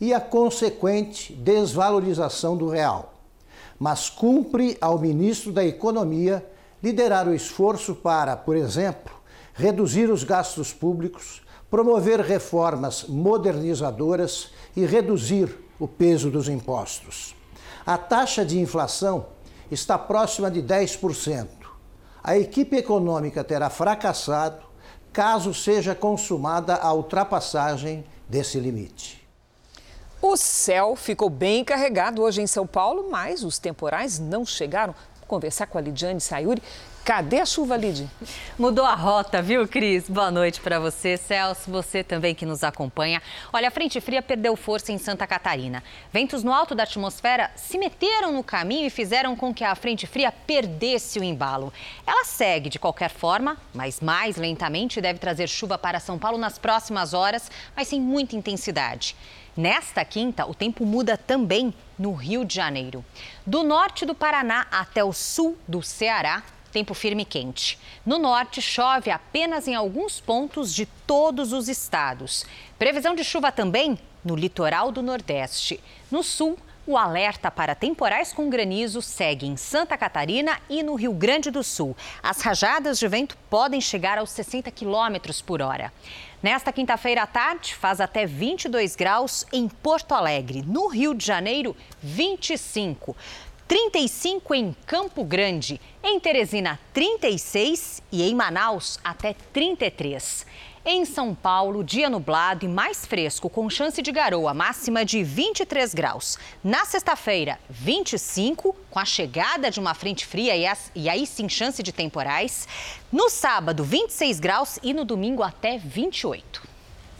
e a consequente desvalorização do real. Mas cumpre ao ministro da Economia liderar o esforço para, por exemplo, reduzir os gastos públicos, promover reformas modernizadoras e reduzir o peso dos impostos. A taxa de inflação está próxima de 10%. A equipe econômica terá fracassado caso seja consumada a ultrapassagem desse limite. O céu ficou bem carregado hoje em São Paulo, mas os temporais não chegaram. Vou conversar com a Lidiane Sayuri. Cadê a chuva, Lid? Mudou a rota, viu, Cris? Boa noite para você, Celso, você também que nos acompanha. Olha, a frente fria perdeu força em Santa Catarina. Ventos no alto da atmosfera se meteram no caminho e fizeram com que a frente fria perdesse o embalo. Ela segue de qualquer forma, mas mais lentamente deve trazer chuva para São Paulo nas próximas horas, mas sem muita intensidade. Nesta quinta, o tempo muda também no Rio de Janeiro. Do norte do Paraná até o sul do Ceará, tempo firme e quente. No norte, chove apenas em alguns pontos de todos os estados. Previsão de chuva também no litoral do Nordeste. No sul, o alerta para temporais com granizo segue em Santa Catarina e no Rio Grande do Sul. As rajadas de vento podem chegar aos 60 quilômetros por hora. Nesta quinta-feira à tarde, faz até 22 graus em Porto Alegre. No Rio de Janeiro, 25. 35 em Campo Grande, em Teresina 36 e em Manaus até 33. Em São Paulo, dia nublado e mais fresco, com chance de garoa, máxima de 23 graus. Na sexta-feira, 25, com a chegada de uma frente fria e, as, e aí sim chance de temporais. No sábado, 26 graus e no domingo até 28.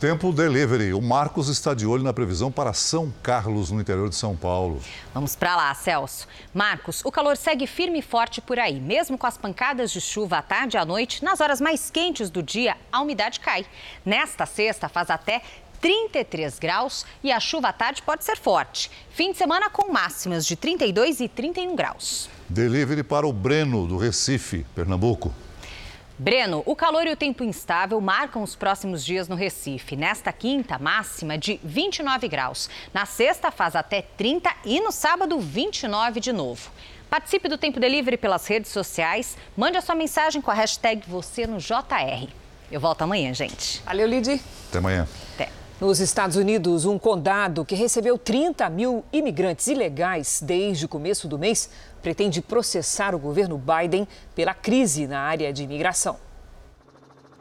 Tempo delivery. O Marcos está de olho na previsão para São Carlos, no interior de São Paulo. Vamos para lá, Celso. Marcos, o calor segue firme e forte por aí. Mesmo com as pancadas de chuva à tarde e à noite, nas horas mais quentes do dia, a umidade cai. Nesta sexta, faz até 33 graus e a chuva à tarde pode ser forte. Fim de semana com máximas de 32 e 31 graus. Delivery para o Breno, do Recife, Pernambuco. Breno, o calor e o tempo instável marcam os próximos dias no Recife. Nesta quinta, máxima de 29 graus. Na sexta, faz até 30 e no sábado, 29 de novo. Participe do Tempo Delivery pelas redes sociais. Mande a sua mensagem com a hashtag você no JR. Eu volto amanhã, gente. Valeu, Lidy. Até amanhã. Até. Nos Estados Unidos, um condado que recebeu 30 mil imigrantes ilegais desde o começo do mês pretende processar o governo Biden pela crise na área de imigração.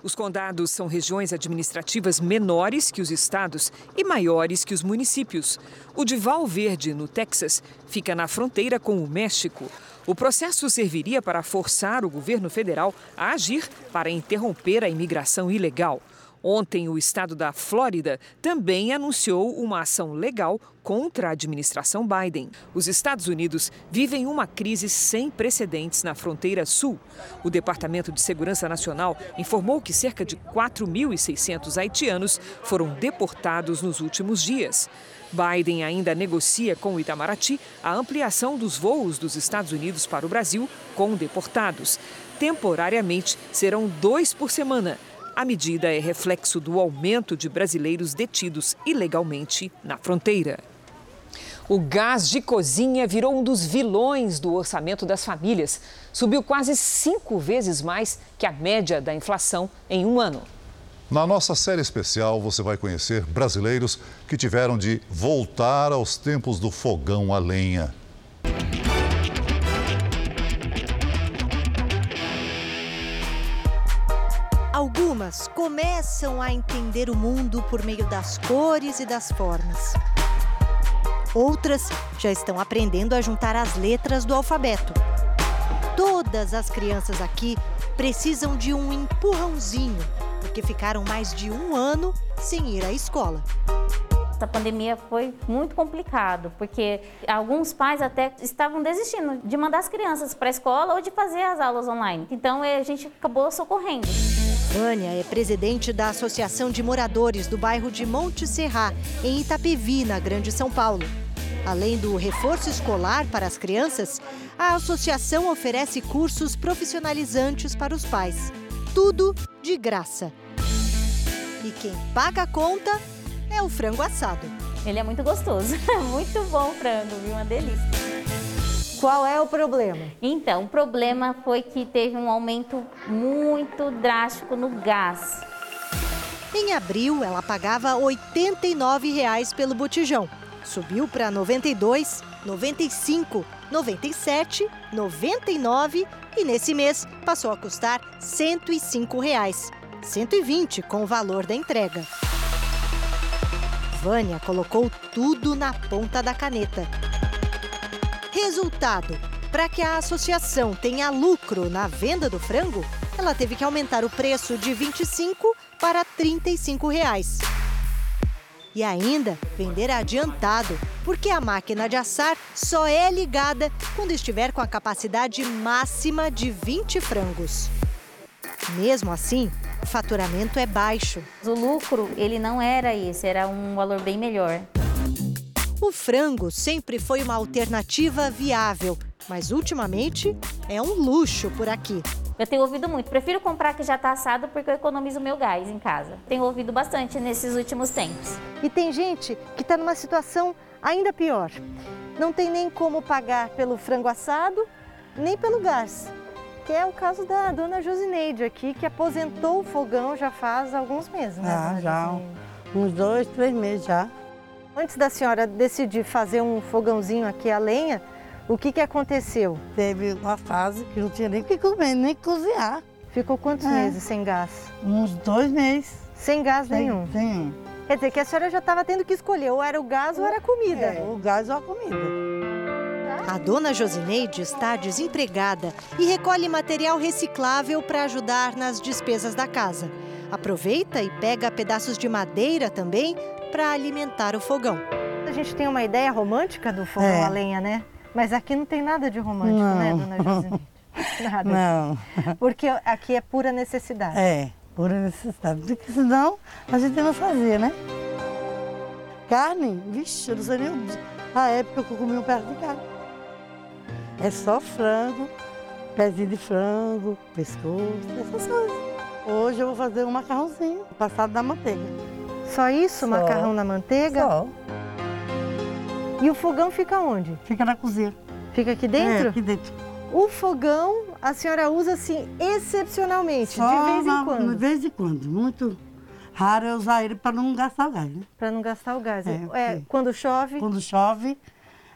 Os condados são regiões administrativas menores que os estados e maiores que os municípios. O de Val Verde, no Texas, fica na fronteira com o México. O processo serviria para forçar o governo federal a agir para interromper a imigração ilegal. Ontem, o estado da Flórida também anunciou uma ação legal contra a administração Biden. Os Estados Unidos vivem uma crise sem precedentes na fronteira sul. O Departamento de Segurança Nacional informou que cerca de 4.600 haitianos foram deportados nos últimos dias. Biden ainda negocia com o Itamaraty a ampliação dos voos dos Estados Unidos para o Brasil com deportados. Temporariamente, serão dois por semana a medida é reflexo do aumento de brasileiros detidos ilegalmente na fronteira. O gás de cozinha virou um dos vilões do orçamento das famílias. Subiu quase cinco vezes mais que a média da inflação em um ano. Na nossa série especial, você vai conhecer brasileiros que tiveram de voltar aos tempos do fogão a lenha. Algumas começam a entender o mundo por meio das cores e das formas. Outras já estão aprendendo a juntar as letras do alfabeto. Todas as crianças aqui precisam de um empurrãozinho, porque ficaram mais de um ano sem ir à escola. Essa pandemia foi muito complicado, porque alguns pais até estavam desistindo de mandar as crianças para a escola ou de fazer as aulas online. Então a gente acabou socorrendo. Vânia é presidente da Associação de Moradores do bairro de Monte Serra, em Itapevi, na Grande São Paulo. Além do reforço escolar para as crianças, a associação oferece cursos profissionalizantes para os pais. Tudo de graça. E quem paga a conta é o frango assado. Ele é muito gostoso, <laughs> muito bom o frango, viu? Uma delícia. Qual é o problema? Então, o problema foi que teve um aumento muito drástico no gás. Em abril, ela pagava 89 reais pelo botijão. Subiu para 92, 95, 97, 99 e nesse mês passou a custar 105 reais. 120 com o valor da entrega. Vânia colocou tudo na ponta da caneta. Resultado: para que a associação tenha lucro na venda do frango, ela teve que aumentar o preço de 25 para 35 reais. E ainda vender adiantado, porque a máquina de assar só é ligada quando estiver com a capacidade máxima de 20 frangos. Mesmo assim, o faturamento é baixo. O lucro, ele não era esse, era um valor bem melhor. O frango sempre foi uma alternativa viável, mas ultimamente é um luxo por aqui. Eu tenho ouvido muito. Prefiro comprar que já está assado porque eu economizo meu gás em casa. Tenho ouvido bastante nesses últimos tempos. E tem gente que está numa situação ainda pior. Não tem nem como pagar pelo frango assado, nem pelo gás. Que é o caso da dona Josineide aqui, que aposentou o fogão já faz alguns meses, né? Ah, já. Uns dois, três meses já. Antes da senhora decidir fazer um fogãozinho aqui a lenha, o que, que aconteceu? Teve uma fase que não tinha nem o que comer, nem cozinhar. Ficou quantos É. meses sem gás? Uns dois meses. Sem gás Sem- nenhum? Nenhum. Quer dizer que a senhora já estava tendo que escolher, ou era o gás ou era a comida. É, o gás ou a comida. A dona Josineide está desempregada e recolhe material reciclável para ajudar nas despesas da casa. Aproveita e pega pedaços de madeira também para alimentar o fogão. A gente tem uma ideia romântica do fogão É. a lenha, né? Mas aqui não tem nada de romântico, Não. né, dona Josineide? <laughs> Nada. Não. Porque aqui é pura necessidade. É, pura necessidade. Porque senão a gente não fazia, né? Carne, vixe, eu não sei nem a época que eu comi um pedaço de carne. É só frango, pezinho de frango, pescoço, essas coisas. Hoje eu vou fazer um macarrãozinho passado na manteiga. Só isso, Só. macarrão na manteiga? Só. E o fogão fica onde? Fica na cozinha. Fica aqui dentro? É, aqui dentro. O fogão a senhora usa assim excepcionalmente, Só de vez em quando. De vez em quando. Muito raro é usar ele para não gastar o gás, né? Para não gastar o gás. É, É, porque- quando chove? Quando chove,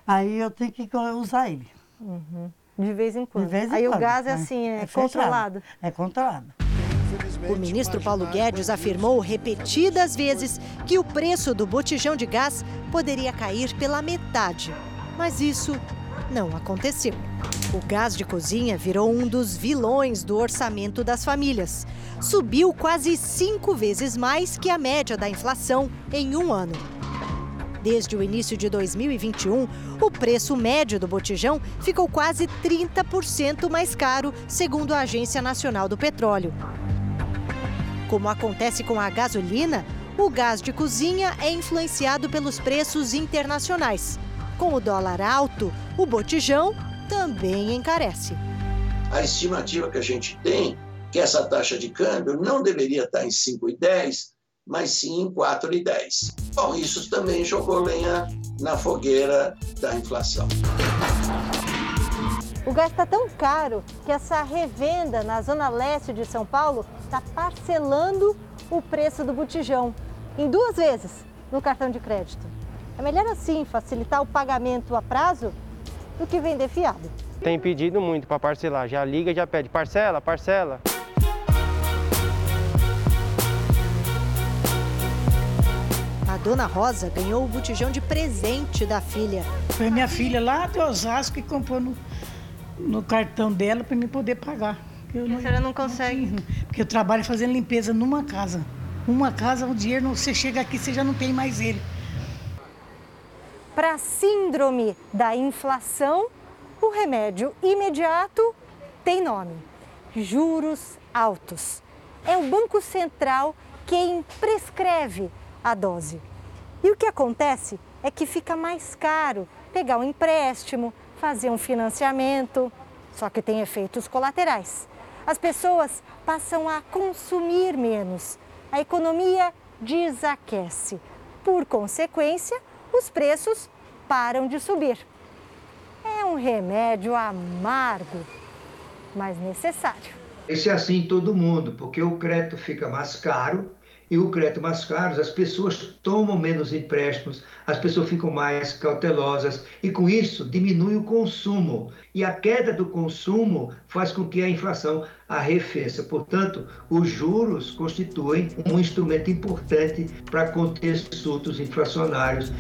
aí eu tenho que usar ele. Uhum. De vez em quando. De vez em Aí quando. o gás é É, assim, é, é fechado. controlado. É controlado. O ministro Paulo Guedes afirmou repetidas vezes que o preço do botijão de gás poderia cair pela metade. Mas isso não aconteceu. O gás de cozinha virou um dos vilões do orçamento das famílias. Subiu quase cinco vezes mais que a média da inflação em um ano. Desde o início de 2021, o preço médio do botijão ficou quase 30% mais caro, segundo a Agência Nacional do Petróleo. Como acontece com a gasolina, o gás de cozinha é influenciado pelos preços internacionais. Com o dólar alto, o botijão também encarece. A estimativa que a gente tem que essa taxa de câmbio não deveria estar em 5,10, mas sim em 4,10. Bom, isso também jogou lenha na fogueira da inflação. O gás está tão caro que essa revenda na zona leste de São Paulo está parcelando o preço do botijão em duas vezes no cartão de crédito. É melhor assim facilitar o pagamento a prazo do que vender fiado. Tem pedido muito para parcelar, já liga, já pede parcela, parcela. A dona Rosa ganhou o botijão de presente da filha. Foi minha filha lá de Osasco que comprou no, no cartão dela para mim poder pagar. Eu não, a senhora não consegue? Porque eu trabalho fazendo limpeza numa casa. Uma casa, o dinheiro, você chega aqui, você já não tem mais ele. Para a síndrome da inflação, o remédio imediato tem nome: juros altos. É o Banco Central quem prescreve a dose. E o que acontece é que fica mais caro pegar um empréstimo, fazer um financiamento, só que tem efeitos colaterais. As pessoas passam a consumir menos, a economia desaquece. Por consequência, os preços param de subir. É um remédio amargo, mas necessário. Isso é assim em todo mundo, porque o crédito fica mais caro e o crédito mais caro, as pessoas tomam menos empréstimos, as pessoas ficam mais cautelosas e com isso diminui o consumo. E a queda do consumo faz com que a inflação arrefeça. Portanto, os juros constituem um instrumento importante para conter surtos inflacionários.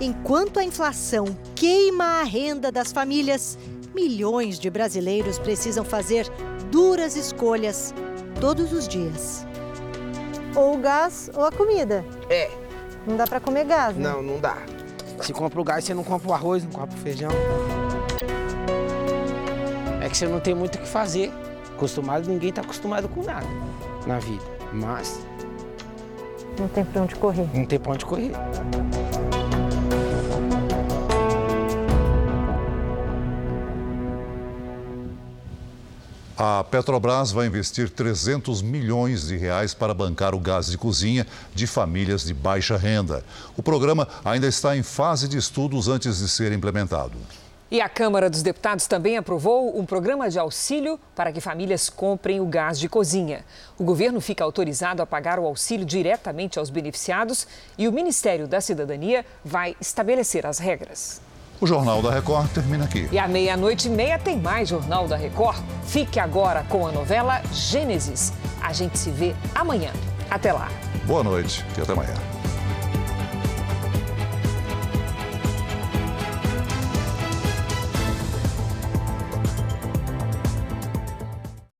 Enquanto a inflação queima a renda das famílias, milhões de brasileiros precisam fazer duras escolhas todos os dias. Ou o gás ou a comida. É. Não dá para comer gás, né? Não, não dá. Se compra o gás, você não compra o arroz, não compra o feijão. É que você não tem muito o que fazer. Acostumado, ninguém está acostumado com nada na vida. Mas. Não tem pra onde correr. Não tem pra onde correr. A Petrobras vai investir 300 milhões de reais para bancar o gás de cozinha de famílias de baixa renda. O programa ainda está em fase de estudos antes de ser implementado. E a Câmara dos Deputados também aprovou um programa de auxílio para que famílias comprem o gás de cozinha. O governo fica autorizado a pagar o auxílio diretamente aos beneficiados e o Ministério da Cidadania vai estabelecer as regras. O Jornal da Record termina aqui. E à meia-noite e meia tem mais Jornal da Record. Fique agora com a novela Gênesis. A gente se vê amanhã. Até lá. Boa noite e até amanhã.